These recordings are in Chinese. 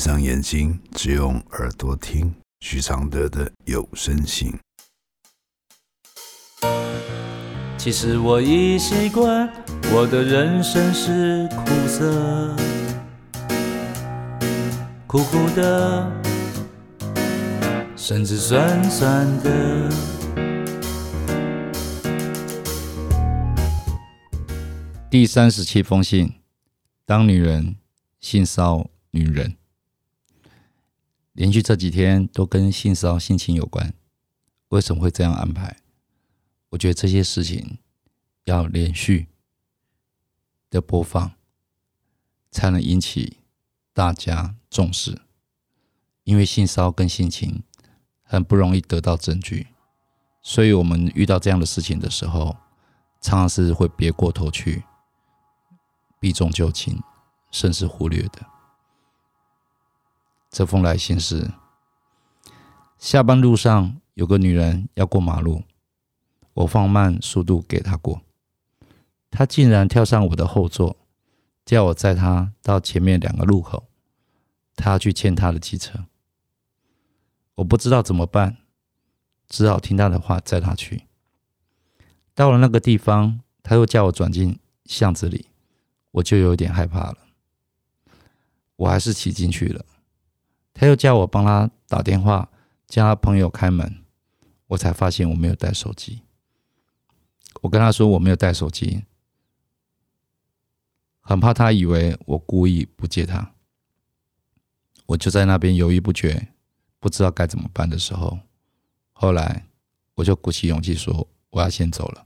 上眼睛，只用耳朵听许常德的有声信。其实我已习惯，我的人生是苦涩，苦苦的，甚至酸酸的。第三十七封信：当女人性骚女人，连续这几天都跟性骚性情有关。为什么会这样安排？我觉得这些事情要连续的播放，才能引起大家重视。因为性骚跟性情很不容易得到证据，所以我们遇到这样的事情的时候，常常是会别过头去。避重就轻，甚至忽略的。这封来信是：下班路上有个女人要过马路，我放慢速度给她过，她竟然跳上我的后座，叫我载她到前面两个路口，她去牵她的机车。我不知道怎么办，只好听她的话载她去。到了那个地方，她又叫我转进巷子里。我就有点害怕了，我还是骑进去了。他又叫我帮他打电话，叫他朋友开门，我才发现我没有带手机。我跟他说我没有带手机，很怕他以为我故意不接他。我就在那边犹豫不决，不知道该怎么办的时候，后来我就鼓起勇气说我要先走了，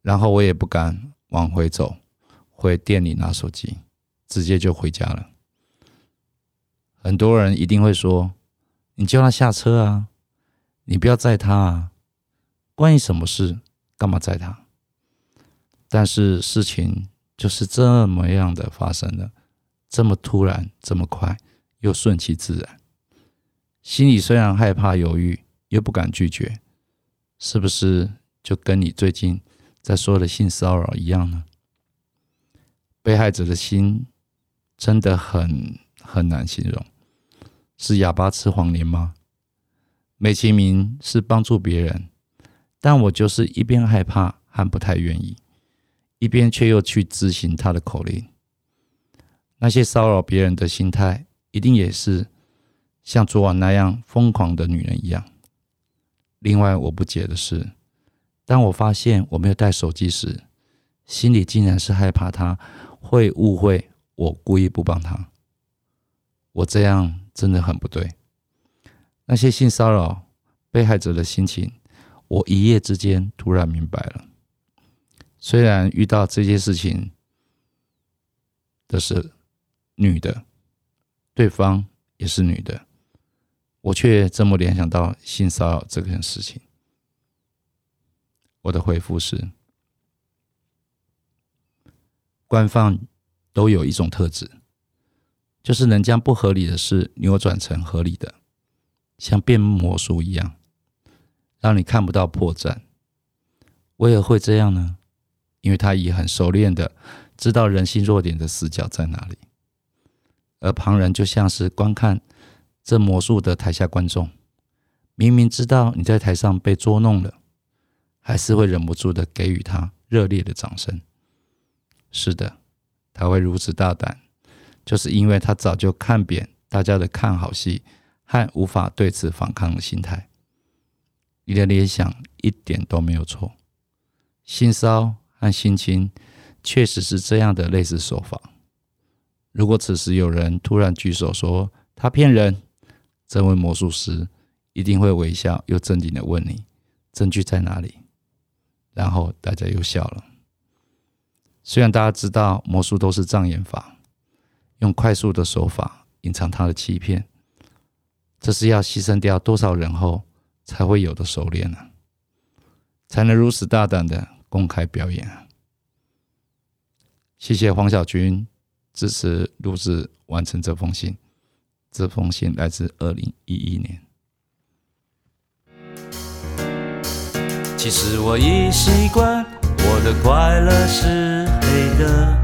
然后我也不敢往回走。回店里拿手机，直接就回家了。很多人一定会说：“你叫他下车啊，你不要载他啊，关你什么事？干嘛载他？”但是事情就是这么样的发生了，这么突然，这么快，又顺其自然。心里虽然害怕、犹豫，又不敢拒绝，是不是就跟你最近在说的性骚扰一样呢？被害者的心真的很很难形容，是哑巴吃黄连吗？美其名是帮助别人，但我就是一边害怕和不太愿意，一边却又去执行他的口令。那些骚扰别人的心态，一定也是像昨晚那样疯狂的女人一样。另外，我不解的是，当我发现我没有带手机时，心里竟然是害怕他。会误会我故意不帮他，我这样真的很不对。那些性骚扰被害者的心情，我一夜之间突然明白了。虽然遇到这些事情的是女的，对方也是女的，我却这么联想到性骚扰这件事情。我的回复是。官方都有一种特质，就是能将不合理的事扭转成合理的，像变魔术一样，让你看不到破绽。为何会这样呢？因为他已很熟练的知道人性弱点的死角在哪里，而旁人就像是观看这魔术的台下观众，明明知道你在台上被捉弄了，还是会忍不住的给予他热烈的掌声。是的，他会如此大胆，就是因为他早就看扁大家的看好戏和无法对此反抗的心态。你的联想一点都没有错，性骚和性侵确实是这样的类似手法。如果此时有人突然举手说他骗人，这位魔术师一定会微笑又镇定的问你证据在哪里，然后大家又笑了。虽然大家知道魔术都是障眼法，用快速的手法隐藏他的欺骗，这是要牺牲掉多少人后才会有的熟练呢？才能如此大胆的公开表演啊！谢谢黄小军支持录制完成这封信，这封信来自二零一一年。其实我已习惯，我的快乐是。黑的，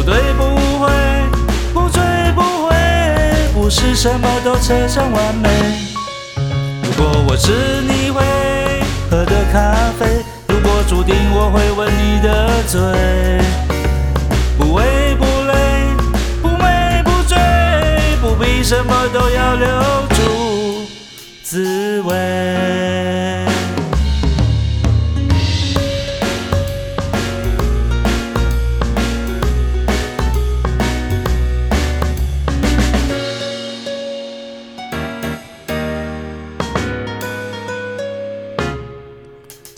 不对不会，不醉不回，不是什么都扯上完美。如果我是你会喝的咖啡，如果注定我会吻你的嘴，不为不累，不美不醉，不必什么都要留住滋味。